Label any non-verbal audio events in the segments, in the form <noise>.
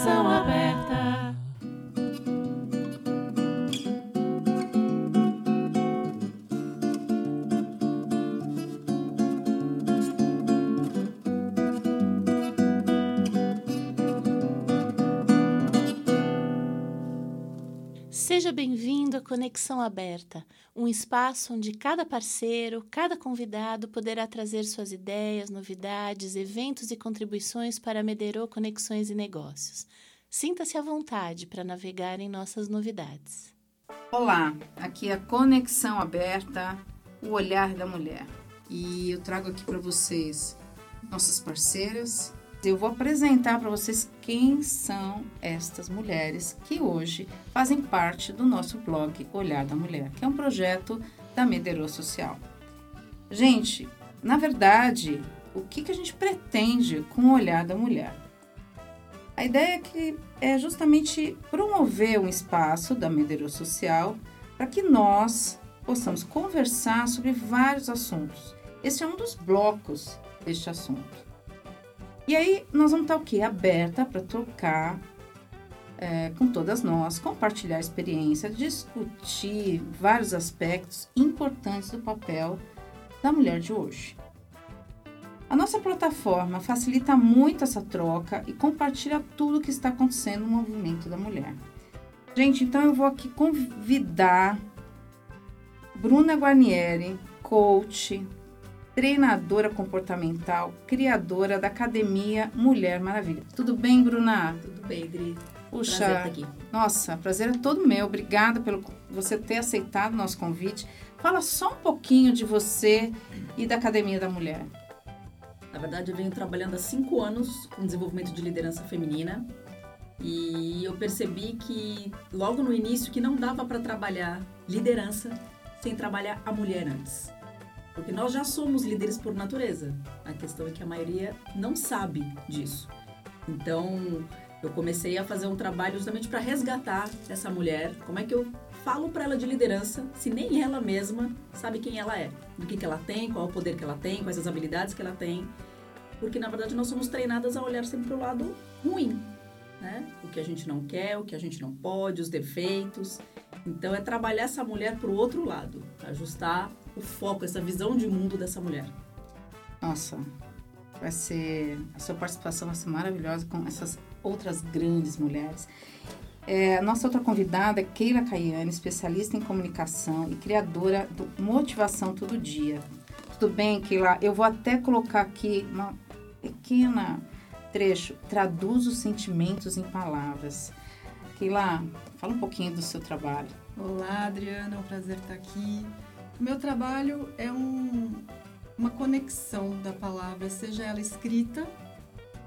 conexão aberta. Seja bem-vindo à Conexão Aberta, um espaço onde cada parceiro, cada convidado poderá trazer suas ideias, novidades, eventos e contribuições para Mederô Conexões e Negócios. Sinta-se à vontade para navegar em nossas novidades. Olá, aqui é a Conexão Aberta, o olhar da mulher. E eu trago aqui para vocês nossas parceiras. Eu vou apresentar para vocês quem são estas mulheres que hoje fazem parte do nosso blog Olhar da Mulher, que é um projeto da Mederô Social. Gente, na verdade, o que, que a gente pretende com o Olhar da Mulher? A ideia é que é justamente promover um espaço da Mederô Social para que nós possamos conversar sobre vários assuntos. Esse é um dos blocos deste assunto. E aí nós vamos estar o quê? Aberta para trocar é, com todas nós, compartilhar experiência, discutir vários aspectos importantes do papel da mulher de hoje. A nossa plataforma facilita muito essa troca e compartilha tudo o que está acontecendo no movimento da mulher. Gente, então eu vou aqui convidar Bruna Guarnieri, coach, treinadora comportamental, criadora da Academia Mulher Maravilha. Tudo bem, Bruna? Tudo bem, Dri. Puxa, Prazer estar aqui. nossa, prazer é todo meu. Obrigada pelo você ter aceitado o nosso convite. Fala só um pouquinho de você e da Academia da Mulher. Na verdade, eu venho trabalhando há cinco anos com desenvolvimento de liderança feminina e eu percebi que logo no início que não dava para trabalhar liderança sem trabalhar a mulher antes. Porque nós já somos líderes por natureza. A questão é que a maioria não sabe disso. Então, eu comecei a fazer um trabalho justamente para resgatar essa mulher. Como é que eu falo para ela de liderança se nem ela mesma sabe quem ela é, do que, que ela tem, qual o poder que ela tem, quais as habilidades que ela tem? Porque na verdade nós somos treinadas a olhar sempre para o lado ruim, né? O que a gente não quer, o que a gente não pode, os defeitos. Então é trabalhar essa mulher para o outro lado, ajustar o foco, essa visão de mundo dessa mulher. Nossa, vai ser. A sua participação vai ser maravilhosa com essas outras grandes mulheres. É, a nossa outra convidada é Keila Caiane, especialista em comunicação e criadora do Motivação Todo Dia. Tudo bem, Keila? Eu vou até colocar aqui uma pequena trecho. Traduz os sentimentos em palavras. Keila, fala um pouquinho do seu trabalho. Olá, Adriana, é um prazer estar aqui. Meu trabalho é um, uma conexão da palavra, seja ela escrita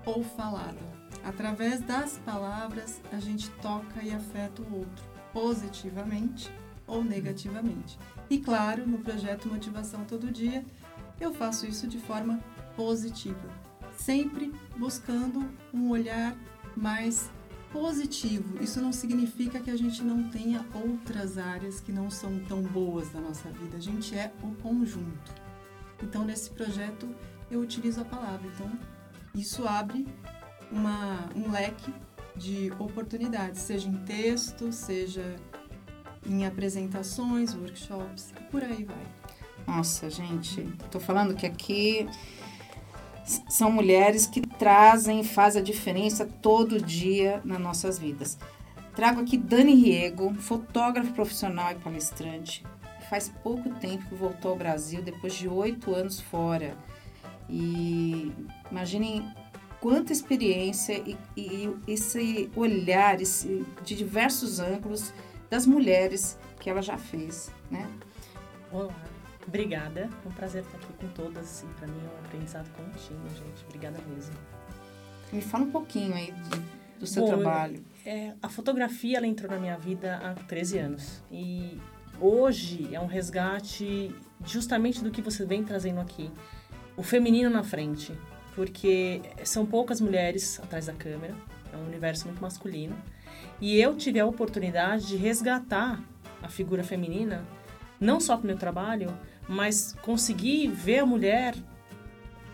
ou falada. Através das palavras, a gente toca e afeta o outro, positivamente ou negativamente. E claro, no projeto Motivação Todo Dia, eu faço isso de forma positiva, sempre buscando um olhar mais positivo. Isso não significa que a gente não tenha outras áreas que não são tão boas da nossa vida. A gente é o conjunto. Então, nesse projeto, eu utilizo a palavra. Então, isso abre uma, um leque de oportunidades, seja em texto, seja em apresentações, workshops, por aí vai. Nossa, gente, tô falando que aqui são mulheres que trazem, fazem a diferença todo dia nas nossas vidas. Trago aqui Dani Riego, fotógrafo profissional e palestrante. Faz pouco tempo que voltou ao Brasil, depois de oito anos fora. E imaginem quanta experiência e, e esse olhar esse, de diversos ângulos das mulheres que ela já fez, né? Olá, obrigada. É um prazer estar aqui com todas. Assim, para mim é um aprendizado contínuo, gente. Obrigada mesmo. Me fala um pouquinho aí de, do seu Bom, trabalho. É, a fotografia ela entrou na minha vida há 13 anos. E hoje é um resgate justamente do que você vem trazendo aqui. O feminino na frente. Porque são poucas mulheres atrás da câmera. É um universo muito masculino. E eu tive a oportunidade de resgatar a figura feminina, não só para o meu trabalho, mas conseguir ver a mulher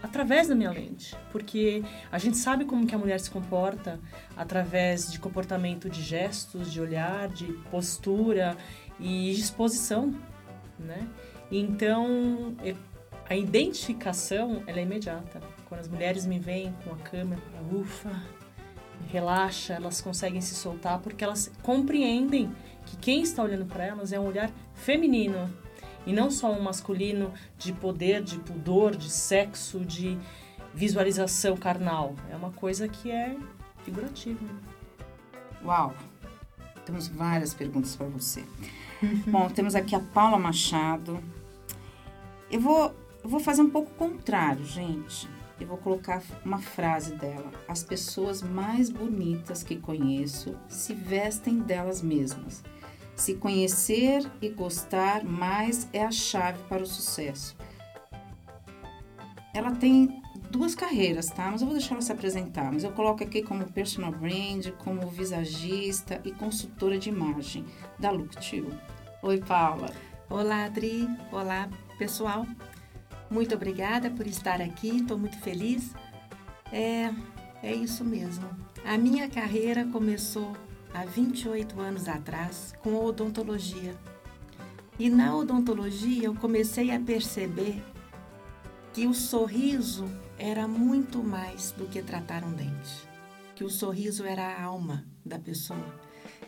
através da minha lente, porque a gente sabe como que a mulher se comporta através de comportamento de gestos, de olhar, de postura e de exposição, né? Então, a identificação, ela é imediata. Quando as mulheres me veem com a câmera, ufa, relaxa, elas conseguem se soltar porque elas compreendem que quem está olhando para elas é um olhar feminino e não só um masculino de poder, de pudor, de sexo, de visualização carnal. É uma coisa que é figurativa. Uau! Temos várias perguntas para você. <laughs> Bom, temos aqui a Paula Machado. Eu vou, eu vou fazer um pouco contrário, gente. Eu vou colocar uma frase dela. As pessoas mais bonitas que conheço se vestem delas mesmas. Se conhecer e gostar mais é a chave para o sucesso. Ela tem duas carreiras, tá? Mas eu vou deixar ela se apresentar. Mas eu coloco aqui como personal brand, como visagista e consultora de imagem da Too. Oi, Paula. Olá, Adri. Olá, pessoal. Muito obrigada por estar aqui. Estou muito feliz. É, é isso mesmo. A minha carreira começou há 28 anos atrás com odontologia. E na odontologia eu comecei a perceber que o sorriso era muito mais do que tratar um dente, que o sorriso era a alma da pessoa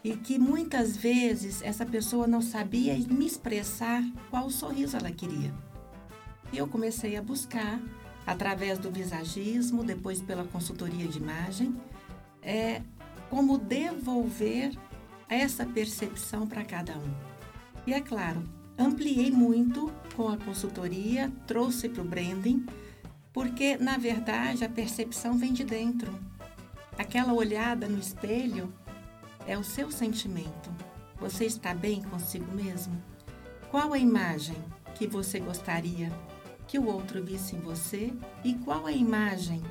e que muitas vezes essa pessoa não sabia me expressar qual sorriso ela queria. E eu comecei a buscar através do visagismo, depois pela consultoria de imagem, é, como devolver essa percepção para cada um. E é claro, ampliei muito com a consultoria, trouxe para o branding, porque na verdade a percepção vem de dentro. Aquela olhada no espelho é o seu sentimento. Você está bem consigo mesmo? Qual a imagem que você gostaria que o outro visse em você e qual a imagem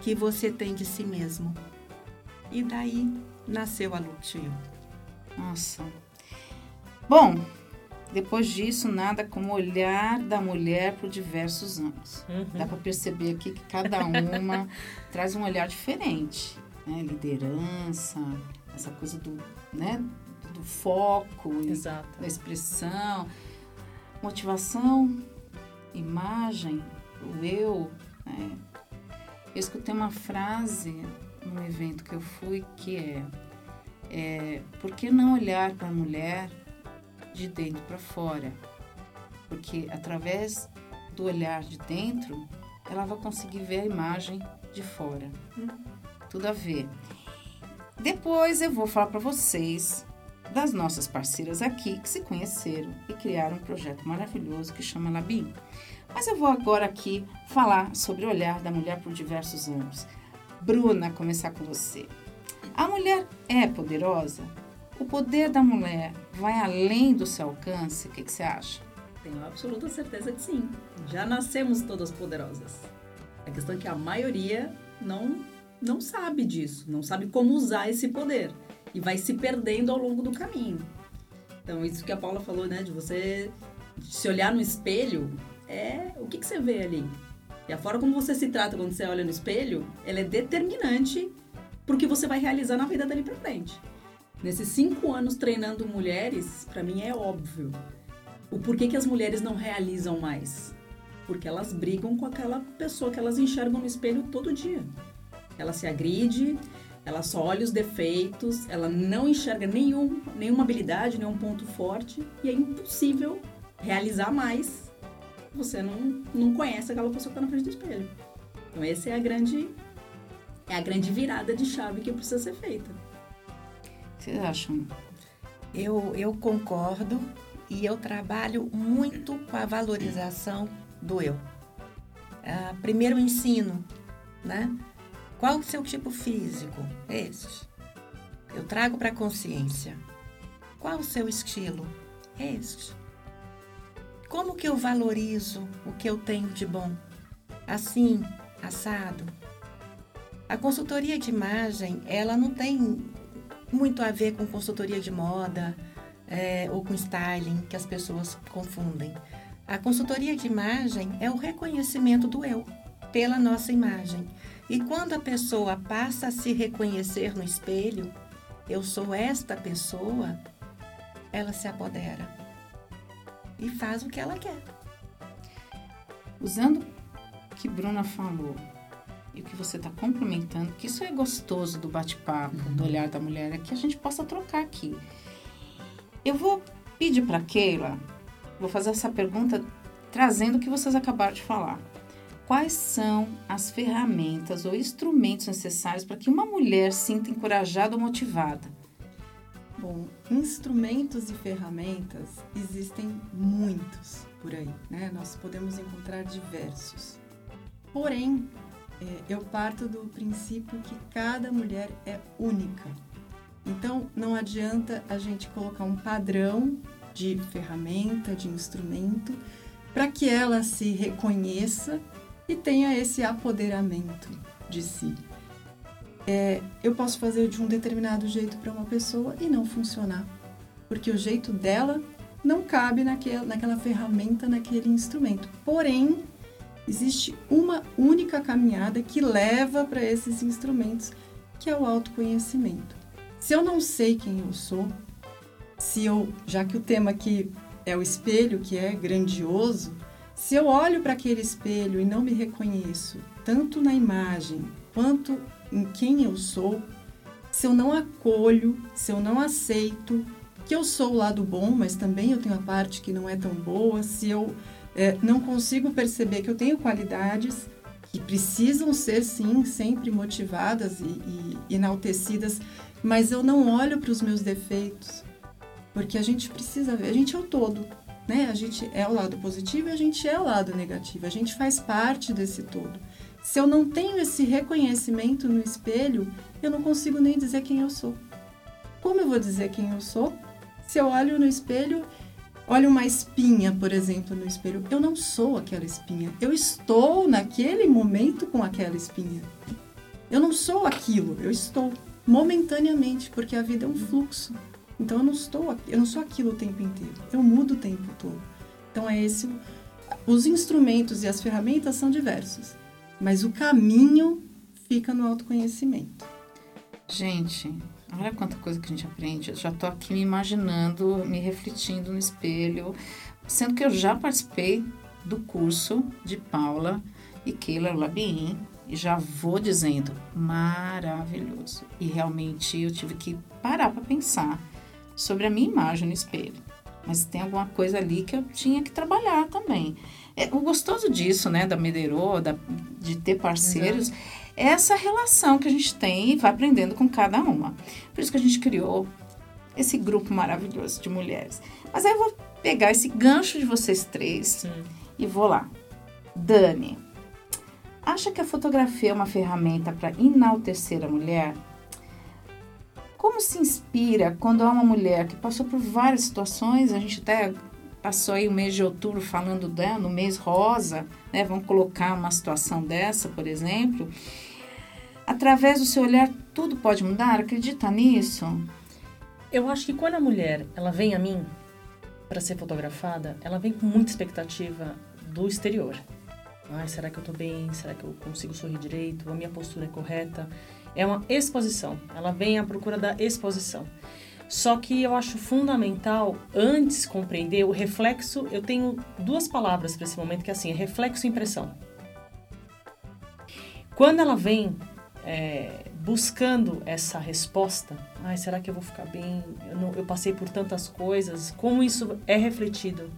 que você tem de si mesmo? E daí nasceu a Lucio. Nossa. Bom, depois disso, nada como olhar da mulher por diversos anos. Uhum. Dá para perceber aqui que cada uma <laughs> traz um olhar diferente. Né? Liderança, essa coisa do, né? do foco, da expressão, motivação, imagem, o eu. Né? Eu escutei uma frase num evento que eu fui que é, é por que não olhar para a mulher de dentro para fora? Porque através do olhar de dentro, ela vai conseguir ver a imagem de fora. Tudo a ver. Depois eu vou falar para vocês das nossas parceiras aqui que se conheceram e criaram um projeto maravilhoso que chama Labim. Mas eu vou agora aqui falar sobre o olhar da mulher por diversos anos. Bruna, começar com você. A mulher é poderosa? O poder da mulher vai além do seu alcance? O que, que você acha? Tenho absoluta certeza que sim. Já nascemos todas poderosas. A questão é que a maioria não, não sabe disso, não sabe como usar esse poder e vai se perdendo ao longo do caminho. Então, isso que a Paula falou, né, de você se olhar no espelho, é o que, que você vê ali. E a forma como você se trata quando você olha no espelho, ela é determinante pro que você vai realizar na vida dali pra frente. Nesses cinco anos treinando mulheres, para mim é óbvio o porquê que as mulheres não realizam mais. Porque elas brigam com aquela pessoa que elas enxergam no espelho todo dia. Ela se agride, ela só olha os defeitos, ela não enxerga nenhum, nenhuma habilidade, nenhum ponto forte e é impossível realizar mais. Você não, não conhece aquela pessoa que está na frente do espelho. Então essa é a grande é a grande virada de chave que precisa ser feita. Vocês acham? Eu, eu concordo e eu trabalho muito com a valorização do eu. Ah, primeiro ensino, né? Qual o seu tipo físico? Este. Eu trago para a consciência. Qual o seu estilo? Este. Como que eu valorizo o que eu tenho de bom? Assim, assado. A consultoria de imagem, ela não tem muito a ver com consultoria de moda, é, ou com styling, que as pessoas confundem. A consultoria de imagem é o reconhecimento do eu pela nossa imagem. E quando a pessoa passa a se reconhecer no espelho, eu sou esta pessoa, ela se apodera e faz o que ela quer. Usando o que Bruna falou e o que você está complementando, que isso é gostoso do bate-papo, do olhar da mulher, é que a gente possa trocar aqui. Eu vou pedir para Keila, vou fazer essa pergunta trazendo o que vocês acabaram de falar. Quais são as ferramentas ou instrumentos necessários para que uma mulher sinta encorajada ou motivada? Bom, instrumentos e ferramentas existem muitos por aí, né? Nós podemos encontrar diversos. Porém, é, eu parto do princípio que cada mulher é única. Então, não adianta a gente colocar um padrão de ferramenta, de instrumento, para que ela se reconheça e tenha esse apoderamento de si. É, eu posso fazer de um determinado jeito para uma pessoa e não funcionar, porque o jeito dela não cabe naquela, naquela ferramenta, naquele instrumento. Porém, existe uma única caminhada que leva para esses instrumentos, que é o autoconhecimento. Se eu não sei quem eu sou, se eu, já que o tema aqui é o espelho, que é grandioso, se eu olho para aquele espelho e não me reconheço, tanto na imagem quanto em quem eu sou, se eu não acolho, se eu não aceito que eu sou o lado bom, mas também eu tenho a parte que não é tão boa, se eu é, não consigo perceber que eu tenho qualidades que precisam ser, sim, sempre motivadas e, e enaltecidas, mas eu não olho para os meus defeitos, porque a gente precisa ver, a gente é o todo, né? A gente é o lado positivo e a gente é o lado negativo. A gente faz parte desse todo. Se eu não tenho esse reconhecimento no espelho, eu não consigo nem dizer quem eu sou. Como eu vou dizer quem eu sou? Se eu olho no espelho, olho uma espinha, por exemplo, no espelho, eu não sou aquela espinha. Eu estou naquele momento com aquela espinha. Eu não sou aquilo, eu estou momentaneamente, porque a vida é um fluxo. Então eu não estou, eu não sou aquilo o tempo inteiro. Eu mudo o tempo todo. Então é esse os instrumentos e as ferramentas são diversos, mas o caminho fica no autoconhecimento. Gente, olha quanta coisa que a gente aprende. Eu já estou aqui me imaginando, me refletindo no espelho, sendo que eu já participei do curso de Paula e Keila Labien e já vou dizendo maravilhoso. E realmente eu tive que parar para pensar sobre a minha imagem no espelho. Mas tem alguma coisa ali que eu tinha que trabalhar também. É, o gostoso disso, né, da Medeiro, da, de ter parceiros, Exato. é essa relação que a gente tem e vai aprendendo com cada uma. Por isso que a gente criou esse grupo maravilhoso de mulheres. Mas aí eu vou pegar esse gancho de vocês três Sim. e vou lá. Dani, acha que a fotografia é uma ferramenta para enaltecer a mulher? Como se inspira quando há uma mulher que passou por várias situações, a gente até passou aí o mês de outubro falando dela, no mês rosa, né? Vamos colocar uma situação dessa, por exemplo. Através do seu olhar, tudo pode mudar? Acredita nisso? Eu acho que quando a mulher ela vem a mim para ser fotografada, ela vem com muita expectativa do exterior. Ai, será que eu tô bem? Será que eu consigo sorrir direito? A minha postura é correta? É uma exposição. Ela vem à procura da exposição. Só que eu acho fundamental, antes compreender o reflexo, eu tenho duas palavras para esse momento, que é assim, é reflexo e impressão. Quando ela vem é, buscando essa resposta, ai, será que eu vou ficar bem? Eu, não, eu passei por tantas coisas, como isso é refletido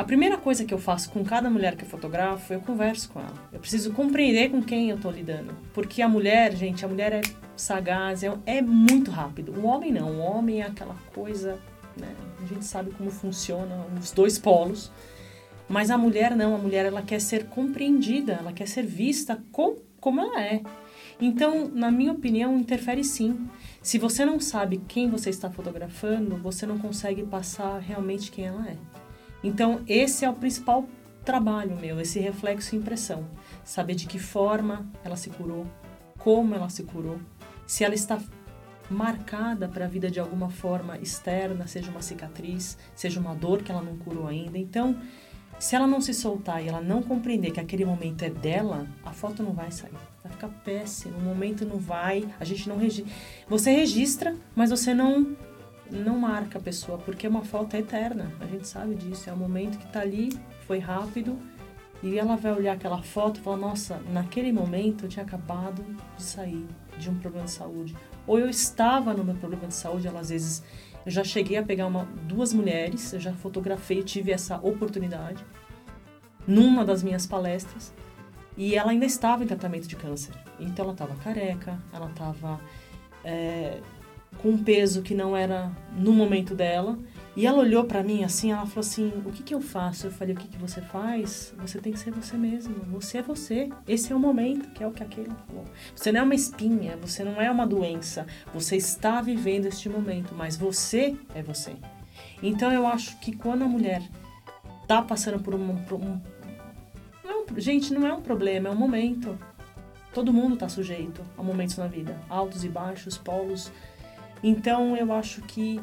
a primeira coisa que eu faço com cada mulher que eu fotografo, eu converso com ela. Eu preciso compreender com quem eu estou lidando. Porque a mulher, gente, a mulher é sagaz, é, é muito rápido. O homem não. O homem é aquela coisa, né? A gente sabe como funciona os dois polos. Mas a mulher não. A mulher, ela quer ser compreendida, ela quer ser vista com, como ela é. Então, na minha opinião, interfere sim. Se você não sabe quem você está fotografando, você não consegue passar realmente quem ela é. Então, esse é o principal trabalho meu, esse reflexo e impressão. Saber de que forma ela se curou, como ela se curou, se ela está marcada para a vida de alguma forma externa, seja uma cicatriz, seja uma dor que ela não curou ainda. Então, se ela não se soltar e ela não compreender que aquele momento é dela, a foto não vai sair. Vai ficar péssimo, o momento não vai, a gente não registra. Você registra, mas você não não marca a pessoa, porque uma foto é eterna. A gente sabe disso, é um momento que está ali, foi rápido, e ela vai olhar aquela foto e falar: "Nossa, naquele momento eu tinha acabado de sair de um problema de saúde, ou eu estava no meu problema de saúde, ela às vezes eu já cheguei a pegar uma, duas mulheres, eu já fotografei, tive essa oportunidade numa das minhas palestras e ela ainda estava em tratamento de câncer. Então ela estava careca, ela estava é, com um peso que não era no momento dela. E ela olhou para mim assim, ela falou assim: "O que que eu faço?" Eu falei: "O que que você faz? Você tem que ser você mesmo. Você é você. Esse é o momento, que é o que aquele falou. Você não é uma espinha, você não é uma doença. Você está vivendo este momento, mas você é você." Então eu acho que quando a mulher tá passando por um, por um não, gente, não é um problema, é um momento. Todo mundo está sujeito a momentos na vida, altos e baixos, polos. Então eu acho que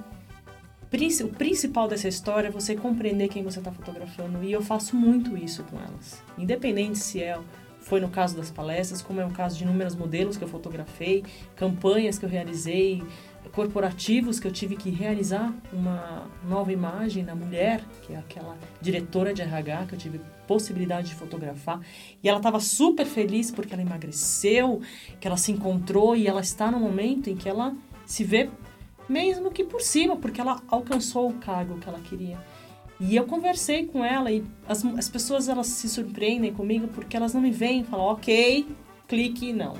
o principal dessa história é você compreender quem você está fotografando e eu faço muito isso com elas. Independente se é foi no caso das palestras, como é o caso de inúmeros modelos que eu fotografei, campanhas que eu realizei, corporativos que eu tive que realizar uma nova imagem da mulher, que é aquela diretora de RH que eu tive possibilidade de fotografar, e ela estava super feliz porque ela emagreceu, que ela se encontrou e ela está no momento em que ela se vê mesmo que por cima, porque ela alcançou o cargo que ela queria. E eu conversei com ela e as, as pessoas elas se surpreendem comigo porque elas não me veem e falam, ok, clique, não.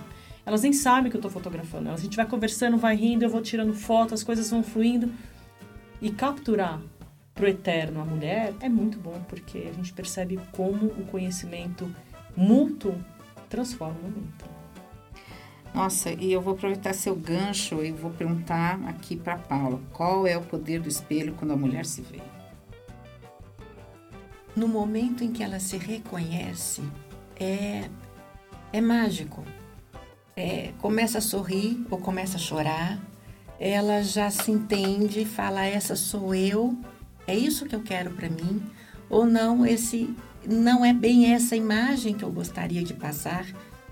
Elas nem sabem que eu estou fotografando. A gente vai conversando, vai rindo, eu vou tirando foto, as coisas vão fluindo. E capturar pro eterno a mulher é muito bom, porque a gente percebe como o conhecimento mútuo transforma o momento. Nossa, e eu vou aproveitar seu gancho e vou perguntar aqui para Paula, qual é o poder do espelho quando a mulher se vê? No momento em que ela se reconhece, é, é mágico. É, começa a sorrir ou começa a chorar, ela já se entende, fala essa sou eu, é isso que eu quero para mim, ou não esse não é bem essa imagem que eu gostaria de passar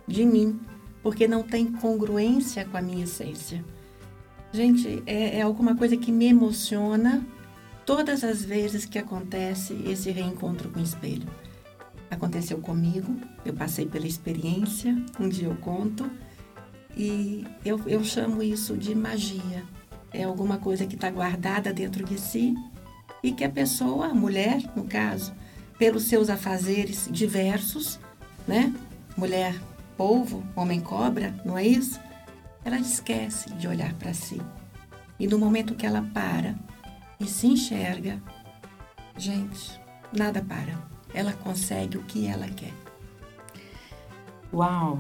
de mim porque não tem congruência com a minha essência. Gente, é, é alguma coisa que me emociona todas as vezes que acontece esse reencontro com o espelho. Aconteceu comigo, eu passei pela experiência, um dia eu conto, e eu, eu chamo isso de magia. É alguma coisa que está guardada dentro de si e que a pessoa, a mulher, no caso, pelos seus afazeres diversos, né? Mulher polvo, homem cobra, não é isso? Ela esquece de olhar para si. E no momento que ela para e se enxerga, gente, nada para. Ela consegue o que ela quer. Uau!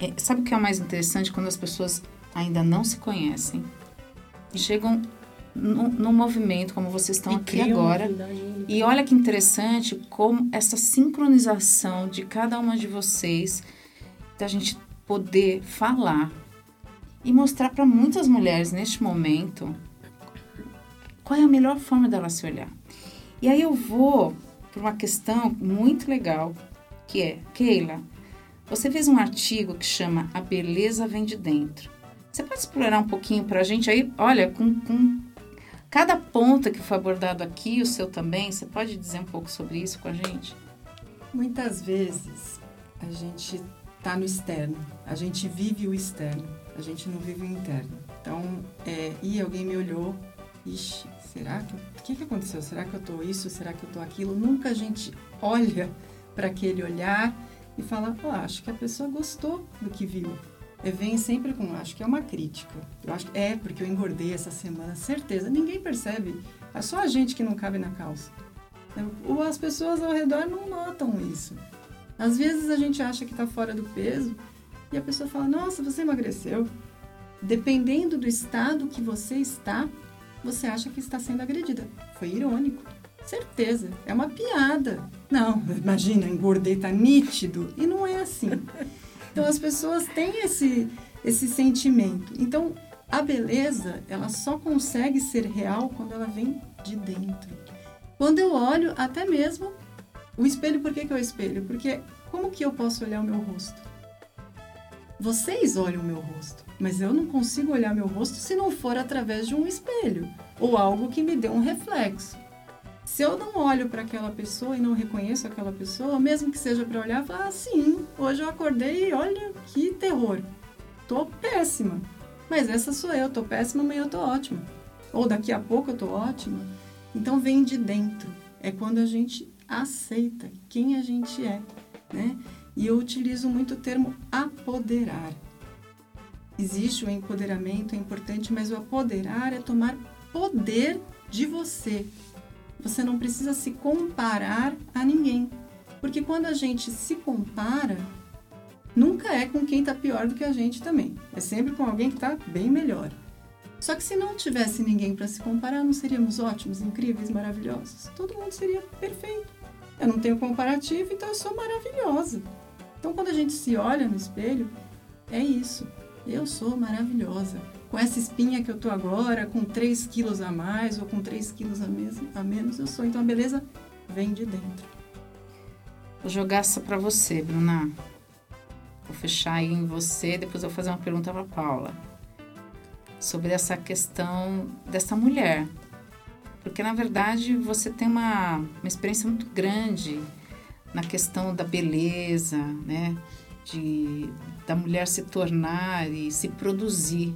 É, sabe o que é o mais interessante quando as pessoas ainda não se conhecem e chegam no, movimento como vocês estão e aqui agora. E olha que interessante como essa sincronização de cada uma de vocês, da gente poder falar e mostrar para muitas mulheres neste momento qual é a melhor forma dela se olhar. E aí eu vou para uma questão muito legal, que é, Keila, você fez um artigo que chama A Beleza Vem de Dentro. Você pode explorar um pouquinho para a gente aí? Olha, com, com Cada ponto que foi abordado aqui, o seu também, você pode dizer um pouco sobre isso com a gente? Muitas vezes a gente está no externo, a gente vive o externo, a gente não vive o interno. Então, é, e alguém me olhou, ixi, será que, o que, que aconteceu? Será que eu tô isso? Será que eu tô aquilo? Nunca a gente <laughs> olha para aquele olhar e fala, oh, acho que a pessoa gostou do que viu vem sempre com, acho que é uma crítica. Eu acho que é porque eu engordei essa semana, certeza. Ninguém percebe. É só a gente que não cabe na calça. Ou as pessoas ao redor não notam isso. Às vezes a gente acha que está fora do peso e a pessoa fala: Nossa, você emagreceu. Dependendo do estado que você está, você acha que está sendo agredida. Foi irônico. Certeza, é uma piada. Não, imagina, engordei, tá nítido. E não é assim. Então as pessoas têm esse, esse sentimento. Então a beleza, ela só consegue ser real quando ela vem de dentro. Quando eu olho, até mesmo o espelho, por que, que é o espelho? Porque como que eu posso olhar o meu rosto? Vocês olham o meu rosto, mas eu não consigo olhar meu rosto se não for através de um espelho ou algo que me dê um reflexo. Se eu não olho para aquela pessoa e não reconheço aquela pessoa, mesmo que seja para olhar, falar, ah, sim, hoje eu acordei e olha que terror. Tô péssima. Mas essa sou eu, tô péssima, amanhã eu tô ótima. Ou daqui a pouco eu tô ótima. Então vem de dentro. É quando a gente aceita quem a gente é, né? E eu utilizo muito o termo apoderar. Existe o empoderamento, é importante, mas o apoderar é tomar poder de você. Você não precisa se comparar a ninguém. Porque quando a gente se compara, nunca é com quem está pior do que a gente também. É sempre com alguém que está bem melhor. Só que se não tivesse ninguém para se comparar, não seríamos ótimos, incríveis, maravilhosos? Todo mundo seria perfeito. Eu não tenho comparativo, então eu sou maravilhosa. Então, quando a gente se olha no espelho, é isso. Eu sou maravilhosa. Com essa espinha que eu tô agora, com 3 quilos a mais ou com 3 quilos a, a menos, eu sou. Então, a beleza vem de dentro. Vou jogar essa para você, Bruna. Vou fechar aí em você, depois eu vou fazer uma pergunta para Paula. Sobre essa questão dessa mulher. Porque, na verdade, você tem uma, uma experiência muito grande na questão da beleza, né? De, da mulher se tornar e se produzir.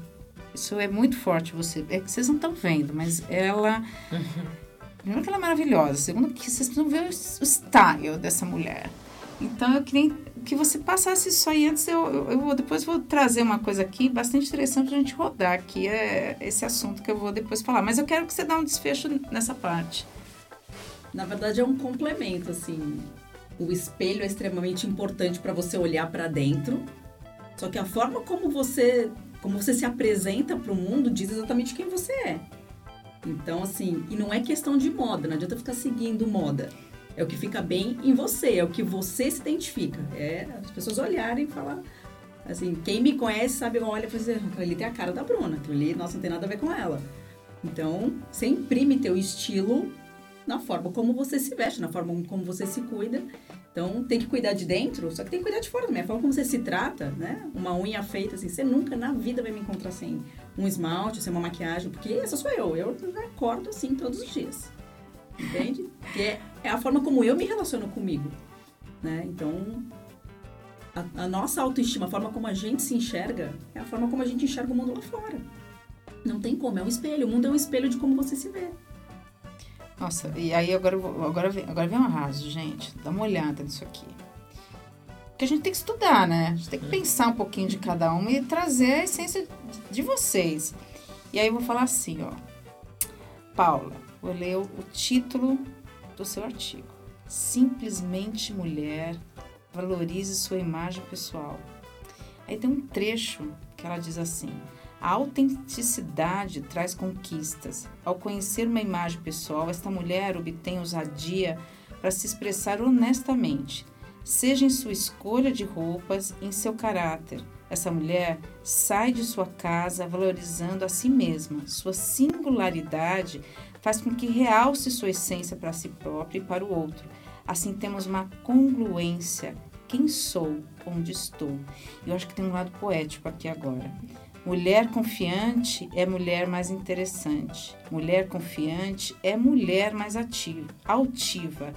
Isso é muito forte você. É que vocês não estão vendo, mas ela. <laughs> Primeiro que ela é maravilhosa, segundo que vocês precisam ver o style dessa mulher. Então eu queria que você passasse isso aí antes. Eu, eu, eu vou, depois vou trazer uma coisa aqui bastante interessante pra gente rodar aqui. É esse assunto que eu vou depois falar. Mas eu quero que você dê um desfecho nessa parte. Na verdade, é um complemento, assim o espelho é extremamente importante para você olhar para dentro. Só que a forma como você, como você se apresenta para o mundo diz exatamente quem você é. Então, assim, e não é questão de moda, não adianta ficar seguindo moda. É o que fica bem em você, é o que você se identifica. É as pessoas olharem e falar. Assim, quem me conhece sabe, olha e fala assim, tem a cara da Bruna, aquilo ali, nossa, não tem nada a ver com ela. Então, você imprime teu estilo na forma como você se veste, na forma como você se cuida. Então, tem que cuidar de dentro, só que tem que cuidar de fora também. A forma como você se trata, né? Uma unha feita, assim, você nunca na vida vai me encontrar sem um esmalte, sem uma maquiagem, porque essa sou eu. Eu acordo assim todos os dias. Entende? Que é, é a forma como eu me relaciono comigo, né? Então, a, a, nossa autoestima, a forma como a gente se enxerga, é a forma como a gente enxerga o mundo lá fora. Não tem como, é um espelho. O mundo é um espelho de como você se vê. Nossa, e aí agora, agora, vem, agora vem um arraso, gente. Dá uma olhada nisso aqui. Porque a gente tem que estudar, né? A gente tem que pensar um pouquinho de cada um e trazer a essência de vocês. E aí eu vou falar assim, ó. Paula, vou ler o, título do seu artigo. Simplesmente mulher, valorize sua imagem pessoal. Aí tem um trecho que ela diz assim: a autenticidade traz conquistas. Ao conhecer uma imagem pessoal, esta mulher obtém ousadia para se expressar honestamente, seja em sua escolha de roupas, em seu caráter. Essa mulher sai de sua casa valorizando a si mesma. Sua singularidade faz com que realce sua essência para si própria e para o outro. Assim temos uma congruência. Quem sou? Onde estou? Eu acho que tem um lado poético aqui agora. Mulher confiante é mulher mais interessante. Mulher confiante é mulher mais ativa, altiva.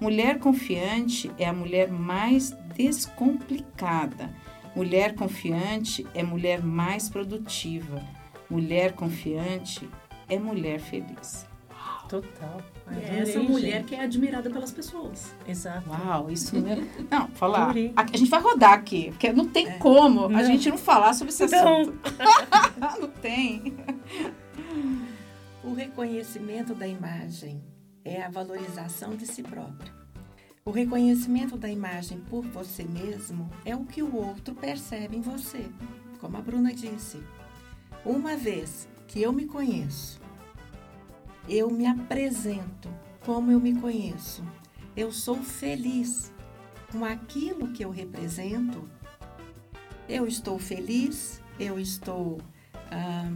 Mulher confiante é a mulher mais descomplicada. Mulher confiante é mulher mais produtiva. Mulher confiante é mulher feliz. Total. é essa mulher que é admirada pelas pessoas. Exato. Uau, isso <laughs> mesmo. Não, falar. A, a, gente vai rodar aqui, porque não tem é. como não. a gente não falar sobre esse não. assunto. <laughs> não tem. O reconhecimento da imagem é a valorização de si próprio. O reconhecimento da imagem por você mesmo é o que o outro percebe em você, como a Bruna disse. Uma vez que eu me conheço, eu me apresento como eu me conheço. Eu sou feliz com aquilo que eu represento. Eu estou feliz, eu estou ah,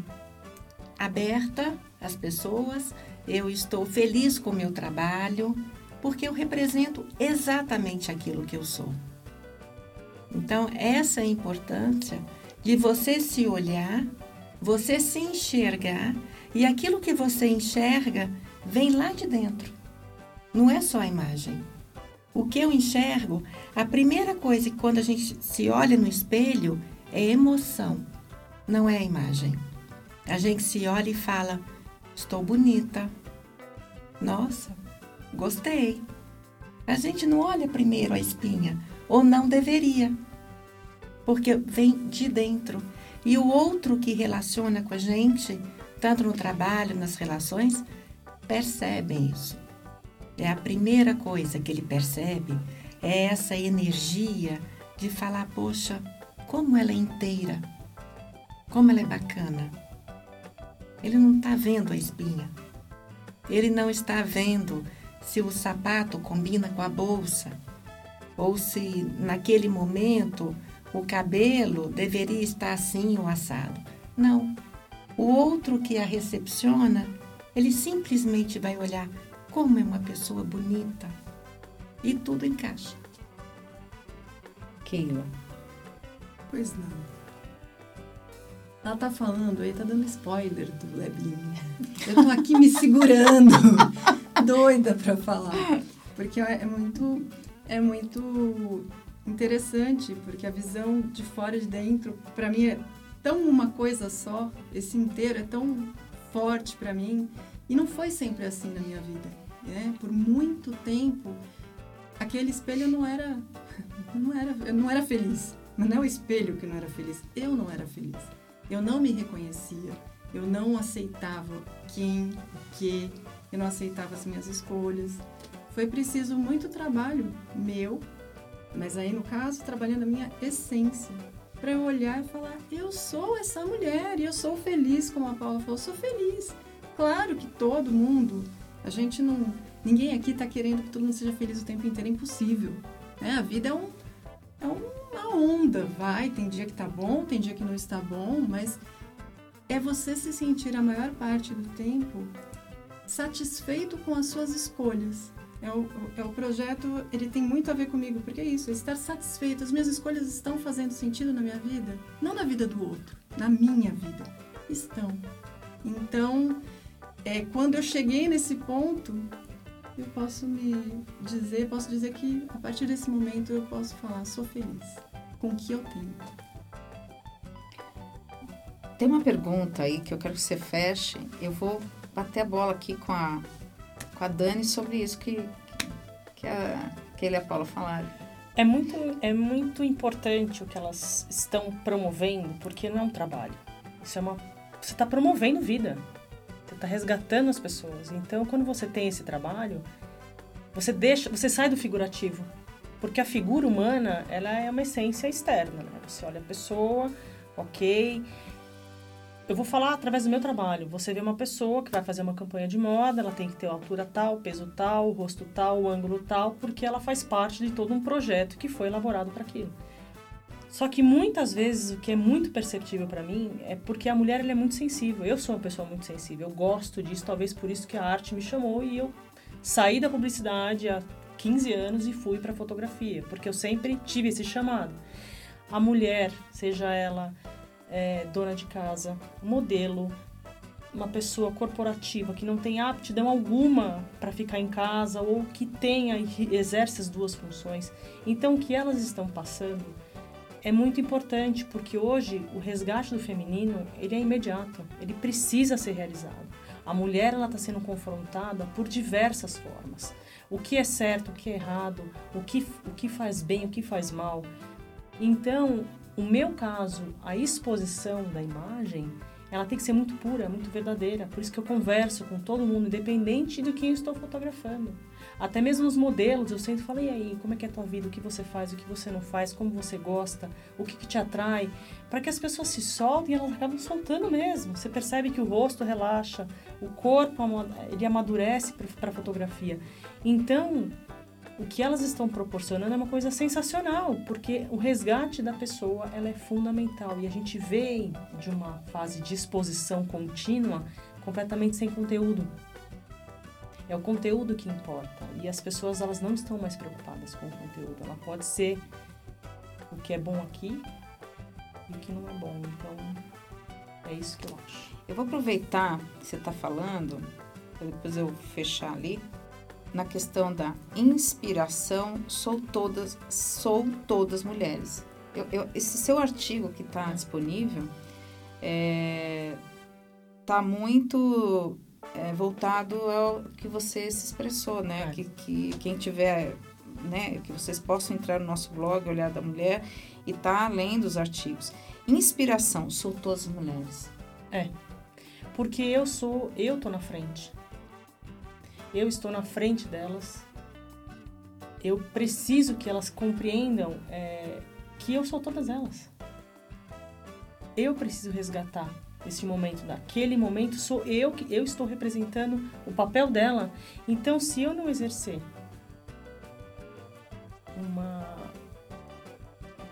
aberta às pessoas, eu estou feliz com o meu trabalho, porque eu represento exatamente aquilo que eu sou. Então, essa é a importância de você se olhar, você se enxergar e aquilo que você enxerga vem lá de dentro. Não é só a imagem. O que eu enxergo, a primeira coisa que quando a gente se olha no espelho é emoção, não é a imagem. A gente se olha e fala: estou bonita. Nossa, gostei. A gente não olha primeiro a espinha, ou não deveria, porque vem de dentro. E o outro que relaciona com a gente, tanto no trabalho, nas relações, percebe isso. É a primeira coisa que ele percebe, é essa energia de falar, poxa, como ela é inteira, como ela é bacana. Ele não está vendo a espinha. Ele não está vendo se o sapato combina com a bolsa ou se naquele momento o cabelo deveria estar assim ou assado. Não. O outro que a recepciona, ele simplesmente vai olhar como é uma pessoa bonita e tudo encaixa. Keila. Pois não. Ela tá falando aí, tá dando spoiler do Leblinho. Eu tô aqui me segurando, <laughs> doida pra falar. Porque é muito, é muito interessante, porque a visão de fora e de dentro, para mim, é tão uma coisa só. Esse inteiro é tão forte para mim. E não foi sempre assim na minha vida. Né? Por muito tempo, aquele espelho não era, <laughs> não era, eu não era feliz. Não é o espelho que não era feliz, eu não era feliz. Eu não me reconhecia, eu não aceitava quem, o que, eu não aceitava as minhas escolhas. Foi preciso muito trabalho meu, mas aí no caso, trabalhando a minha essência, para eu olhar e falar: eu sou essa mulher e eu sou feliz, como a Paula falou, sou feliz. Claro que todo mundo, a gente não. Ninguém aqui está querendo que todo mundo seja feliz o tempo inteiro, é impossível. Né? A vida é um, é uma onda, vai, tem dia que tá bom, tem dia que não está bom, mas é você se sentir a maior parte do tempo satisfeito com as suas escolhas. É o, é o projeto, ele tem muito a ver comigo, porque é isso, é estar satisfeito. As minhas escolhas estão fazendo sentido na minha vida? Não na vida do outro, na minha vida. Estão. Então, é, quando eu cheguei nesse ponto, eu posso me dizer, posso dizer que a partir desse momento eu posso falar, sou feliz com o que eu tenho. Tem uma pergunta aí que eu quero que você feche. Eu vou bater a bola aqui com a, com a Dani sobre isso que, que, a, que ele e a Paula falaram. É muito, é muito importante o que elas estão promovendo, porque não é um trabalho. Isso é uma. Você está promovendo vida. Você está resgatando as pessoas. Então, quando você tem esse trabalho, você deixa, você sai do figurativo, porque a figura humana ela é uma essência externa. Né? Você olha a pessoa, ok. Eu vou falar através do meu trabalho. Você vê uma pessoa que vai fazer uma campanha de moda, ela tem que ter altura tal, peso tal, rosto tal, ângulo tal, porque ela faz parte de todo um projeto que foi elaborado para aquilo. Só que muitas vezes o que é muito perceptível para mim é porque a mulher é muito sensível. Eu sou uma pessoa muito sensível, eu gosto disso, talvez por isso que a arte me chamou e eu saí da publicidade há 15 anos e fui para fotografia, porque eu sempre tive esse chamado. A mulher, seja ela é, dona de casa, modelo, uma pessoa corporativa que não tem aptidão alguma para ficar em casa ou que tenha exerce as duas funções. Então, o que elas estão passando é muito importante porque hoje o resgate do feminino ele é imediato, ele precisa ser realizado. A mulher ela está sendo confrontada por diversas formas. O que é certo, o que é errado, o que, o que faz bem, o que faz mal. Então, o meu caso, a exposição da imagem, ela tem que ser muito pura, muito verdadeira. Por isso que eu converso com todo mundo, independente do que eu estou fotografando. Até mesmo os modelos, eu sempre falo, e aí, como é que é a tua vida, o que você faz, o que você não faz, como você gosta, o que, que te atrai, para que as pessoas se soltem elas acabam soltando mesmo. Você percebe que o rosto relaxa, o corpo ele amadurece para a fotografia. Então, o que elas estão proporcionando é uma coisa sensacional, porque o resgate da pessoa ela é fundamental e a gente vem de uma fase de exposição contínua completamente sem conteúdo. É o conteúdo que importa e as pessoas elas não estão mais preocupadas com o conteúdo. Ela pode ser o que é bom aqui e o que não é bom. Então é isso que eu acho. Eu vou aproveitar que você está falando, depois eu fechar ali, na questão da inspiração, sou todas, sou todas mulheres. Eu, eu, esse seu artigo que está disponível está muito é, voltado ao que você se expressou, né? É. Que, que quem tiver, né? Que vocês possam entrar no nosso blog, Olhar da Mulher, e tá lendo os artigos. Inspiração, sou todas mulheres. Porque eu sou, eu tô na frente. Eu estou na frente delas. Eu preciso que elas compreendam é, que eu sou todas elas. Eu preciso resgatar esse momento. Naquele momento sou eu que eu estou representando o papel dela. Então, se eu não exercer uma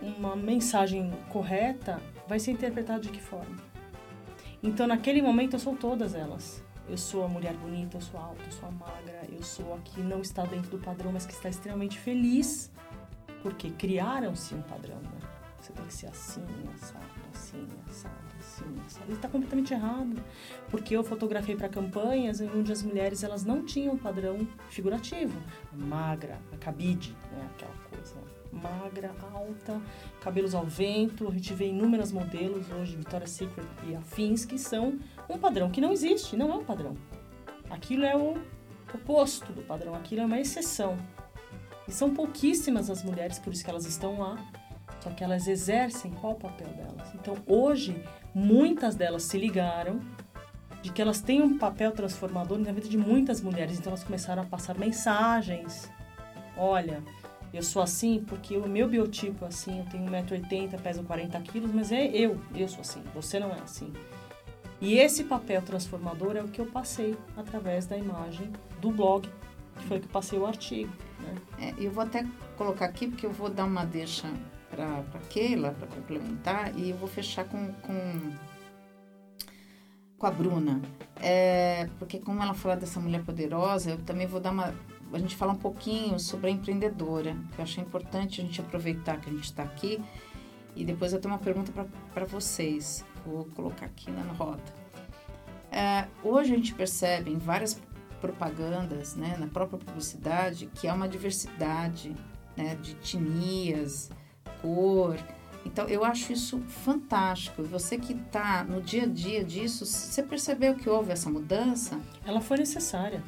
uma mensagem correta, vai ser interpretado de que forma? Então, naquele momento, eu sou todas elas. Eu sou a mulher bonita, eu sou alta, eu sou a magra, eu sou a que não está dentro do padrão, mas que está extremamente feliz, porque criaram-se um padrão, né? Você tem que ser assim, assado, assim, assado, assim, assado. Ele está completamente errado, porque eu fotografei para campanhas onde as mulheres elas não tinham padrão figurativo. Magra, a cabide, né? Aquela coisa magra, alta, cabelos ao vento. A gente vê inúmeros modelos hoje, Victoria's Secret e afins, que são um padrão que não existe, não é um padrão. Aquilo é o oposto do padrão, aquilo é uma exceção. E são pouquíssimas as mulheres, por isso que elas estão lá. Só que elas exercem qual o papel delas. Então, hoje, muitas delas se ligaram de que elas têm um papel transformador na vida de muitas mulheres. Então, elas começaram a passar mensagens. Olha, eu sou assim porque o meu biotipo é assim, eu tenho 1,80m, peso 40 quilos, mas é eu, eu sou assim, você não é assim. E esse papel transformador é o que eu passei através da imagem do blog, que foi que eu passei o artigo. Né? É, eu vou até colocar aqui, porque eu vou dar uma deixa para Keila, para complementar, e eu vou fechar com, com, com a Bruna. É, porque como ela fala dessa mulher poderosa, eu também vou dar uma... A gente falar um pouquinho sobre a empreendedora, que eu achei importante a gente aproveitar que a gente está aqui. E depois eu tenho uma pergunta para vocês. Vou colocar aqui na roda. É, hoje a gente percebe em várias propagandas, né, na própria publicidade, que há uma diversidade né, de etnias, cor. Então, eu acho isso fantástico. Você que está no dia a dia disso, você percebeu que houve essa mudança? Ela foi necessária.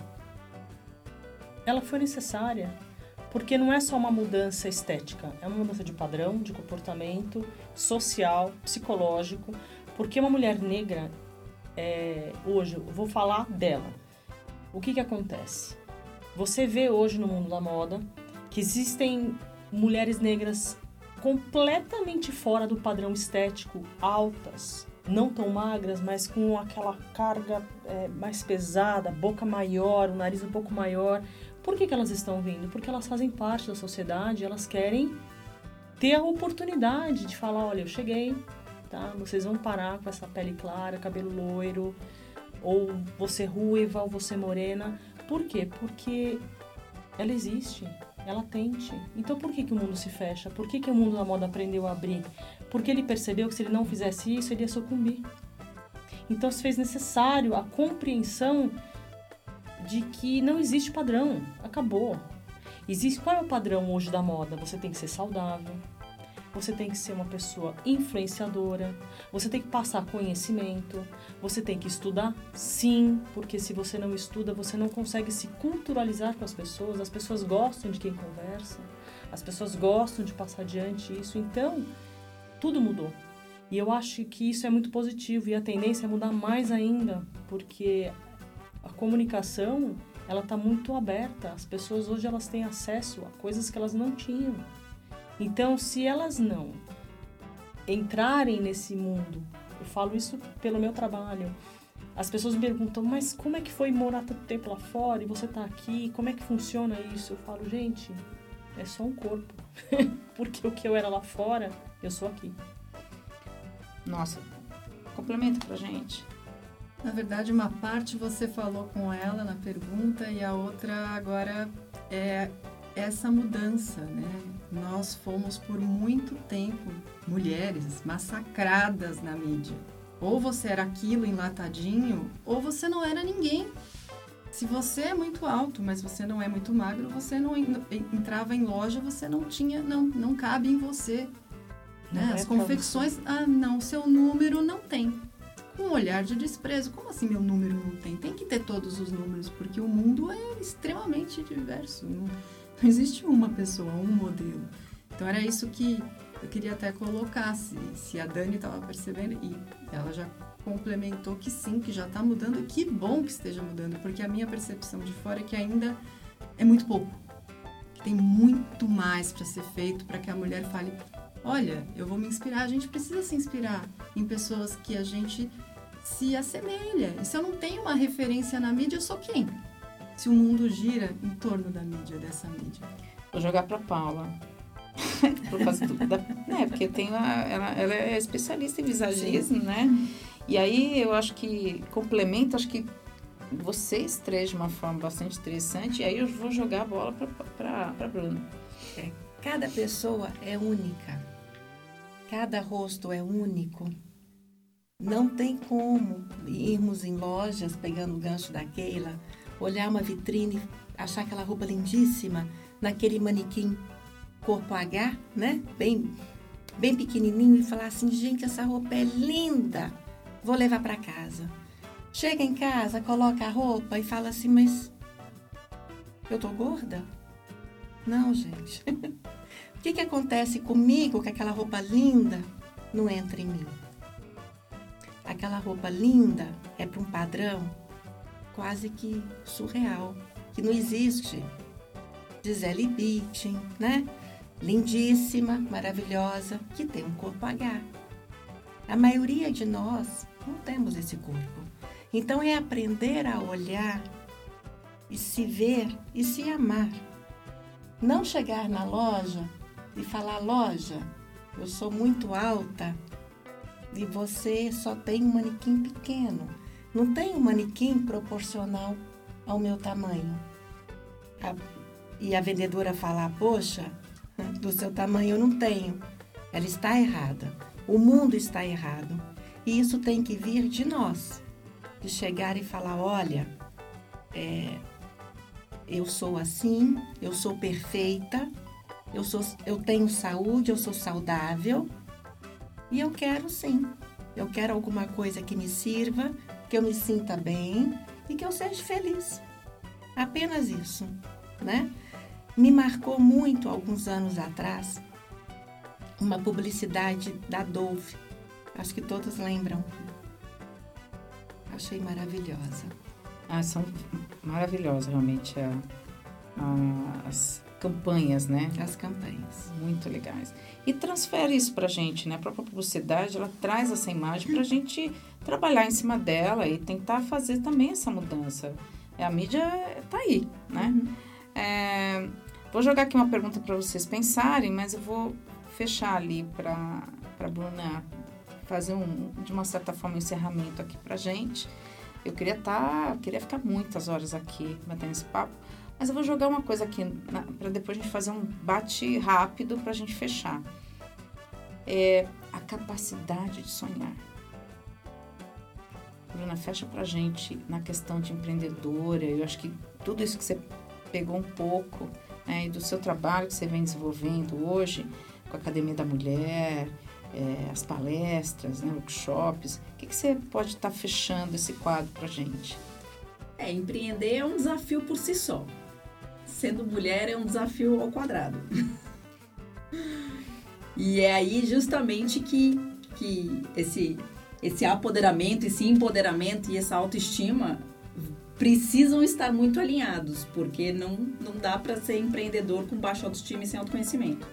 Ela foi necessária porque não é só uma mudança estética, é uma mudança de padrão, de comportamento, social, psicológico. Porque uma mulher negra, é, hoje, eu vou falar dela. O que, que acontece? Você vê hoje no mundo da moda que existem mulheres negras completamente fora do padrão estético, altas, não tão magras, mas com aquela carga é, mais pesada, boca maior, o nariz um pouco maior. Por que, que elas estão vindo? Porque elas fazem parte da sociedade, elas querem ter a oportunidade de falar, olha, eu cheguei, tá? Vocês vão parar com essa pele clara, cabelo loiro, ou você ruiva, ou você morena. Por quê? Porque ela existe, ela tente. Então por que, que o mundo se fecha? Por que, que o mundo da moda aprendeu a abrir? Porque ele percebeu que se ele não fizesse isso, ele ia sucumbir. Então se fez necessário a compreensão de que não existe padrão, acabou. Existe qual é o padrão hoje da moda? Você tem que ser saudável, você tem que ser uma pessoa influenciadora, você tem que passar conhecimento, você tem que estudar, sim, porque se você não estuda, você não consegue se culturalizar com as pessoas, as pessoas gostam de quem conversa, as pessoas gostam de passar adiante isso, então tudo mudou. E eu acho que isso é muito positivo. E a tendência é mudar mais ainda, porque a comunicação ela está muito aberta. As pessoas hoje elas têm acesso a coisas que elas não tinham. Então, se elas não entrarem nesse mundo, eu falo isso pelo meu trabalho, as pessoas me perguntam, mas como é que foi morar tanto tempo lá fora e você tá aqui? Como é que funciona isso? Eu falo, gente, é só um corpo. <laughs> Porque o que eu era lá fora, eu sou aqui. Nossa, complementa pra gente. Na verdade, uma parte você falou com ela na pergunta e a outra agora é essa mudança, né? Nós fomos por muito tempo mulheres massacradas na mídia. Ou você era aquilo enlatadinho, ou você não era ninguém. Se você é muito alto, mas você não é muito magro, você não en- entrava em loja, você não tinha, não, não cabe em você. Né? É As pra confecções, ah, não, seu número não tem. Com um olhar de desprezo. Como assim meu número não tem? Tem que ter todos os números, porque o mundo é extremamente diverso. Não, não existe uma pessoa, um modelo. Então era isso que eu queria até colocar, se, se a Dani estava percebendo, e ela já complementou que sim, que já está mudando, e que bom que esteja mudando, porque a minha percepção de fora é que ainda é muito pouco. Que tem muito mais para ser feito para que a mulher fale: olha, eu vou me inspirar. A gente precisa se inspirar em pessoas que a gente se assemelha. E se eu não tenho uma referência na mídia, eu sou quem? Se o mundo gira em torno da mídia, dessa mídia. Vou jogar pra Paula. <laughs> Por causa do, da, né, porque tem a, ela, ela é especialista em visagismo, né? E aí eu acho que complementa, acho que vocês três de uma forma bastante interessante. E aí eu vou jogar a bola pra Bruna. Cada pessoa é única. Cada rosto é único. Não tem como irmos em lojas, pegando o gancho da Keila, olhar uma vitrine, achar aquela roupa lindíssima, naquele manequim corpo H, né? Bem, bem pequenininho e falar assim, gente, essa roupa é linda, vou levar para casa. Chega em casa, coloca a roupa e fala assim, mas eu tô gorda? Não, gente. <laughs> O que, que acontece comigo que aquela roupa linda não entra em mim? Aquela roupa linda é para um padrão quase que surreal, que não existe. Gisele Bündchen, né? Lindíssima, maravilhosa, que tem um corpo H. A maioria de nós não temos esse corpo. Então é aprender a olhar e se ver e se amar. Não chegar na loja e falar: loja, eu sou muito alta e você só tem um manequim pequeno. Não tem um manequim proporcional ao meu tamanho. A- e a vendedora falar: poxa, do seu tamanho eu não tenho. Ela está errada. O mundo está errado. E isso tem que vir de nós. De chegar e falar: olha, é, eu sou assim, eu sou perfeita, eu, sou, eu tenho saúde, eu sou saudável e eu quero sim. Eu quero alguma coisa que me sirva, que eu me sinta bem e que eu seja feliz. Apenas isso, né? Me marcou muito alguns anos atrás uma publicidade da Dove. Acho que todos lembram. Achei maravilhosa. Ah, são maravilhosas realmente a- as campanhas, né? As campanhas. Muito legais. E transfere isso pra gente, né? A própria publicidade, ela traz essa imagem pra gente trabalhar em cima dela e tentar fazer também essa mudança. A mídia tá aí, né? É, vou jogar aqui uma pergunta para vocês pensarem, mas eu vou fechar ali para para Bruna fazer um, de uma certa forma, um encerramento aqui pra gente. Eu queria estar, queria ficar muitas horas aqui batendo esse papo, mas eu vou jogar uma coisa aqui para depois a gente fazer um bate rápido para a gente fechar. É a capacidade de sonhar. Bruna, fecha pra gente na questão de empreendedora. Eu acho que tudo isso que você pegou um pouco né, e do seu trabalho que você vem desenvolvendo hoje com a Academia da Mulher, é, as palestras, né, workshops. O que, que você pode estar fechando esse quadro pra gente? É, empreender é um desafio por si só. Sendo mulher é um desafio ao quadrado. <laughs> e é aí justamente que, que esse, esse apoderamento, esse empoderamento e essa autoestima precisam estar muito alinhados, porque não, não dá para ser empreendedor com baixa autoestima e sem autoconhecimento.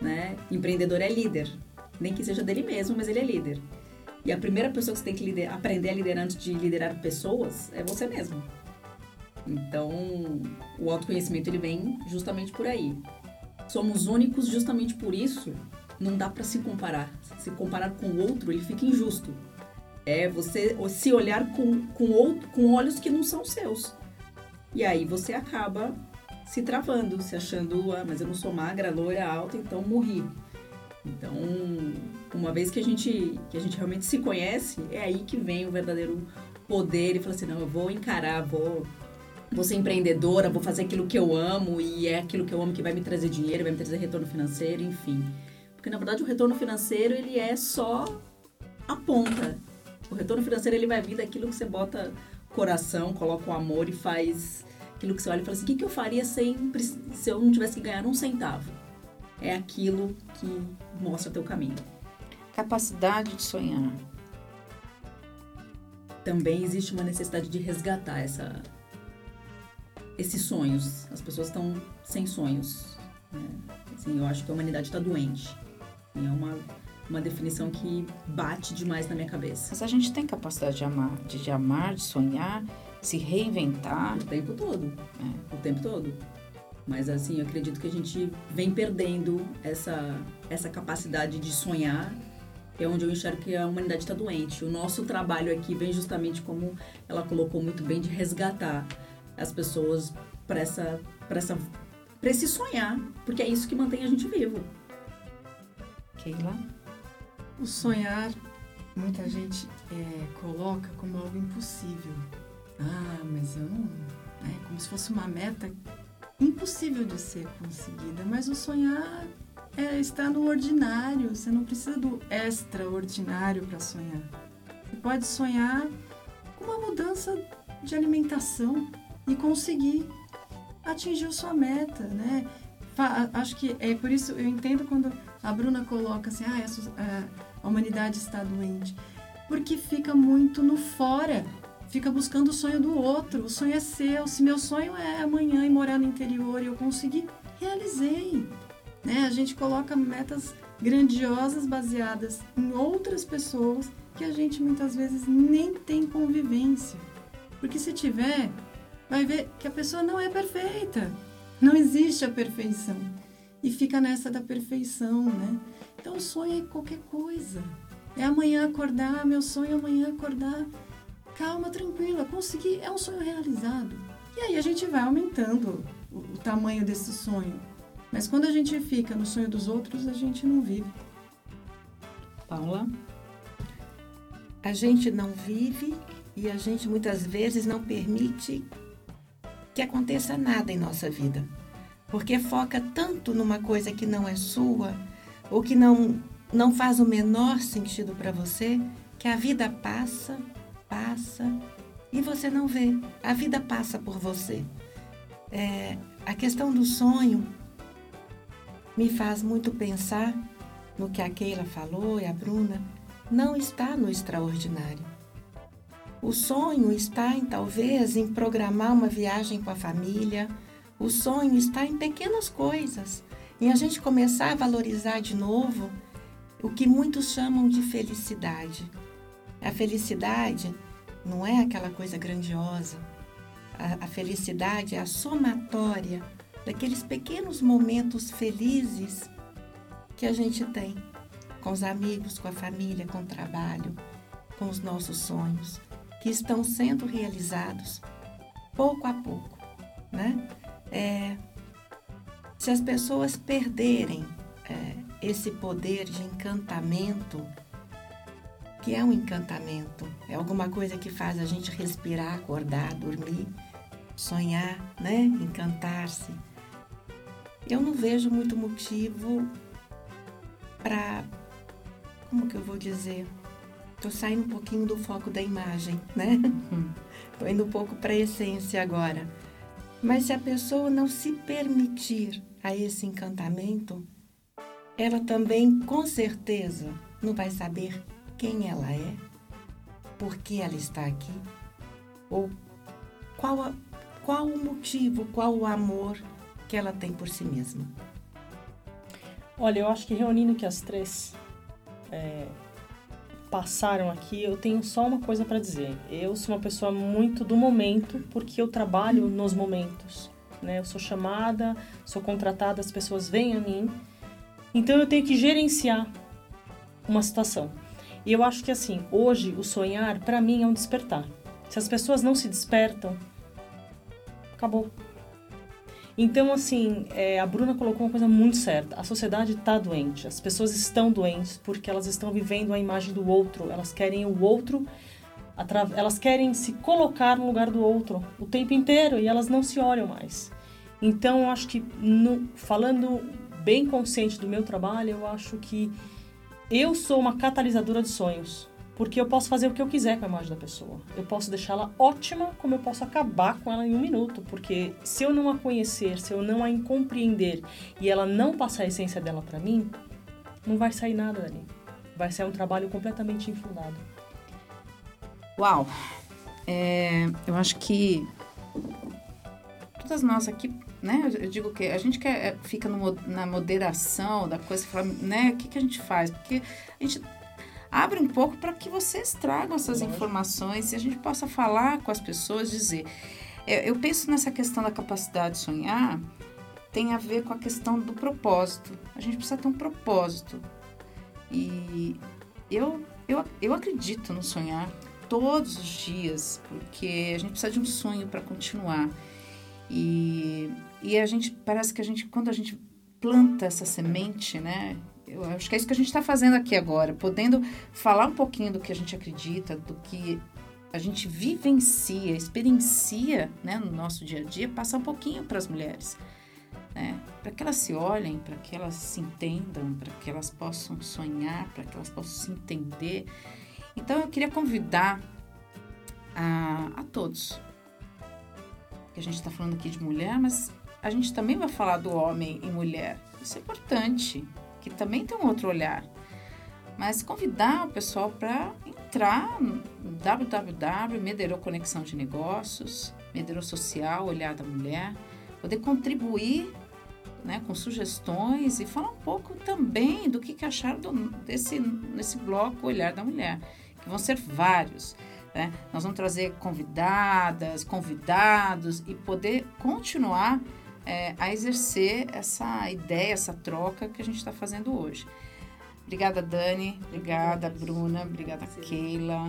Né? Empreendedor é líder, nem que seja dele mesmo, mas ele é líder. E a primeira pessoa que você tem que lider- aprender a liderar antes de liderar pessoas é você mesmo. Então, o autoconhecimento ele vem justamente por aí. Somos únicos justamente por isso. Não dá para se comparar. Se comparar com o outro, ele fica injusto. É você se olhar com, com, outro, com olhos que não são seus. E aí você acaba se travando, se achando, ah, mas eu não sou magra, loira, alta, então morri. Então, uma vez que a gente que a gente realmente se conhece, é aí que vem o verdadeiro poder e fala assim, não, eu vou encarar, vou vou ser empreendedora, vou fazer aquilo que eu amo e é aquilo que eu amo que vai me trazer dinheiro, vai me trazer retorno financeiro, enfim. Porque na verdade o retorno financeiro ele é só a ponta. O retorno financeiro ele vai vir daquilo que você bota coração, coloca o amor e faz aquilo que você olha e fala assim, o que, que eu faria sem, se eu não tivesse que ganhar um centavo? É aquilo que mostra teu caminho. Capacidade de sonhar. também existe uma necessidade de resgatar essa, esses sonhos. As pessoas estão sem sonhos. né? Assim, eu acho que a humanidade está doente. E é uma, uma definição que bate demais na minha cabeça. Mas a gente tem capacidade de amar, de, de amar, de sonhar, se reinventar. O tempo todo. O tempo todo. Mas assim, eu acredito que a gente vem perdendo essa, essa capacidade de sonhar. É onde eu enxergo que a humanidade está doente. O nosso trabalho aqui vem justamente como ela colocou muito bem de resgatar as pessoas para essa, para essa, para esse sonhar, porque é isso que mantém a gente vivo. Keila? O sonhar, muita gente é, coloca como algo impossível. Ah, mas eu não. É como se fosse uma meta impossível de ser conseguida. Mas o sonhar é, está no ordinário. Você não precisa do extraordinário para sonhar. Você pode sonhar com uma mudança de alimentação e conseguir atingir sua meta, né? Acho que é por isso eu entendo quando a Bruna coloca assim, ah, essa, a, humanidade está doente, porque fica muito no fora, fica buscando o sonho do outro. O sonho é seu. Se meu sonho é amanhã ir morar no interior e eu conseguir, realizei. Né? A gente coloca metas grandiosas baseadas em outras pessoas que a gente muitas vezes nem tem convivência. Porque se tiver, vai ver que a pessoa não é perfeita. Não existe a perfeição. E fica nessa da perfeição, né? Então o sonho é qualquer coisa. É amanhã acordar, meu sonho é amanhã acordar. Calma, tranquila, consegui, é um sonho realizado. E aí a gente vai aumentando o, o tamanho desse sonho. Mas quando a gente fica no sonho dos outros, a gente não vive. Paula? A gente não vive e a gente muitas vezes não permite que aconteça nada em nossa vida. Porque foca tanto numa coisa que não é sua ou que não, não faz o menor sentido para você, que a vida passa, passa e você não vê. A vida passa por você. É, a questão do sonho me faz muito pensar no que a Keila falou e a Bruna não está no extraordinário. O sonho está em talvez em programar uma viagem com a família. O sonho está em pequenas coisas, em a gente começar a valorizar de novo o que muitos chamam de felicidade. A felicidade não é aquela coisa grandiosa. A, a felicidade é a somatória daqueles pequenos momentos felizes que a gente tem com os amigos, com a família, com o trabalho, com os nossos sonhos, que estão sendo realizados pouco a pouco, né? É, se as pessoas perderem é, esse poder de encantamento, que é um encantamento, é alguma coisa que faz a gente respirar, acordar, dormir, sonhar, né? Encantar-se. Eu não vejo muito motivo para como que eu vou dizer? Tô saindo um pouquinho do foco da imagem, né? <laughs> Tô indo um pouco para a essência agora. Mas se a pessoa não se permitir a esse encantamento, ela também com certeza não vai saber quem ela é, por que ela está aqui, ou qual, a, qual o motivo, qual o amor que ela tem por si mesma. Olha, eu acho que reunindo aqui as três, é, passaram aqui, eu tenho só uma coisa para dizer. Eu sou uma pessoa muito do momento, porque eu trabalho nos momentos. Né? Eu sou chamada, sou contratada, as pessoas vêm a mim. Então eu tenho que gerenciar uma situação. E eu acho que assim, hoje o sonhar para mim é um despertar. Se as pessoas não se despertam, acabou. Então, assim, é, a Bruna colocou uma coisa muito certa. A sociedade está doente, as pessoas estão doentes porque elas estão vivendo a imagem do outro, elas querem o outro, elas querem se colocar no lugar do outro o tempo inteiro e elas não se olham mais. Então, eu acho que, no, falando bem consciente do meu trabalho, eu acho que eu sou uma catalisadora de sonhos. Porque eu posso fazer o que eu quiser com a imagem da pessoa. Eu posso deixá-la ótima, como eu posso acabar com ela em um minuto. Porque se eu não a conhecer, se eu não a compreender e ela não passar a essência dela para mim, não vai sair nada dali. Vai ser um trabalho completamente infundado. Uau! É, eu acho que todas nós aqui, né? Eu digo que a gente quer, é, fica no, na moderação da coisa, fala, né? O que, que a gente faz? Porque a gente abre um pouco para que vocês tragam essas informações e a gente possa falar com as pessoas, dizer. Eu, eu penso nessa questão da capacidade de sonhar, tem a ver com a questão do propósito. A gente precisa ter um propósito. E eu, eu, eu acredito no sonhar todos os dias, porque a gente precisa de um sonho para continuar. E, e a gente, parece que a gente, quando a gente planta essa semente, né? Eu acho que é isso que a gente está fazendo aqui agora, podendo falar um pouquinho do que a gente acredita, do que a gente vivencia, experiencia né, no nosso dia a dia, passar um pouquinho para as mulheres. Né, para que elas se olhem, para que elas se entendam, para que elas possam sonhar, para que elas possam se entender. Então eu queria convidar a, a todos, que a gente está falando aqui de mulher, mas a gente também vai falar do homem e mulher. Isso é importante que também tem um outro olhar. Mas convidar o pessoal para entrar no www, Mederou Conexão de Negócios, Mederou Social, Olhar da Mulher, poder contribuir né, com sugestões e falar um pouco também do que, que acharam do, desse nesse bloco Olhar da Mulher, que vão ser vários. Né? Nós vamos trazer convidadas, convidados e poder continuar é, a exercer essa ideia, essa troca que a gente está fazendo hoje. Obrigada, Dani. Obrigada, Bruna. Obrigada, Sim. Keila.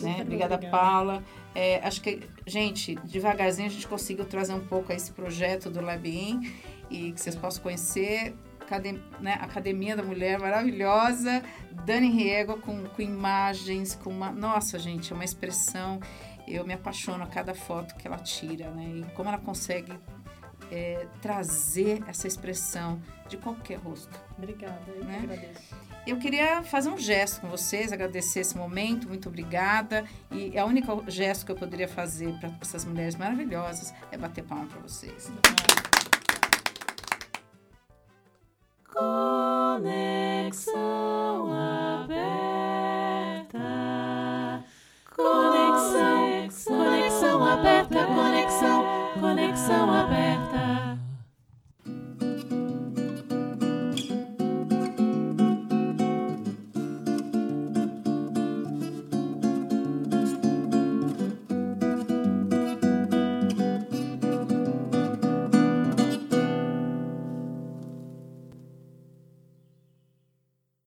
Né? Obrigada, obrigada, Paula. É, acho que, gente, devagarzinho a gente conseguiu trazer um pouco esse projeto do Labin e que vocês possam conhecer. Academia, né? Academia da Mulher maravilhosa. Dani Riego com, com imagens, com uma. Nossa, gente, é uma expressão. Eu me apaixono a cada foto que ela tira, né? E como ela consegue é, trazer essa expressão de qualquer rosto. Obrigada, eu né? agradeço. Eu queria fazer um gesto com vocês, agradecer esse momento, muito obrigada. E é o único gesto que eu poderia fazer para essas mulheres maravilhosas é bater palma para vocês. Conexão aberta. Conexão, conexão aberta, conexão, conexão aberta.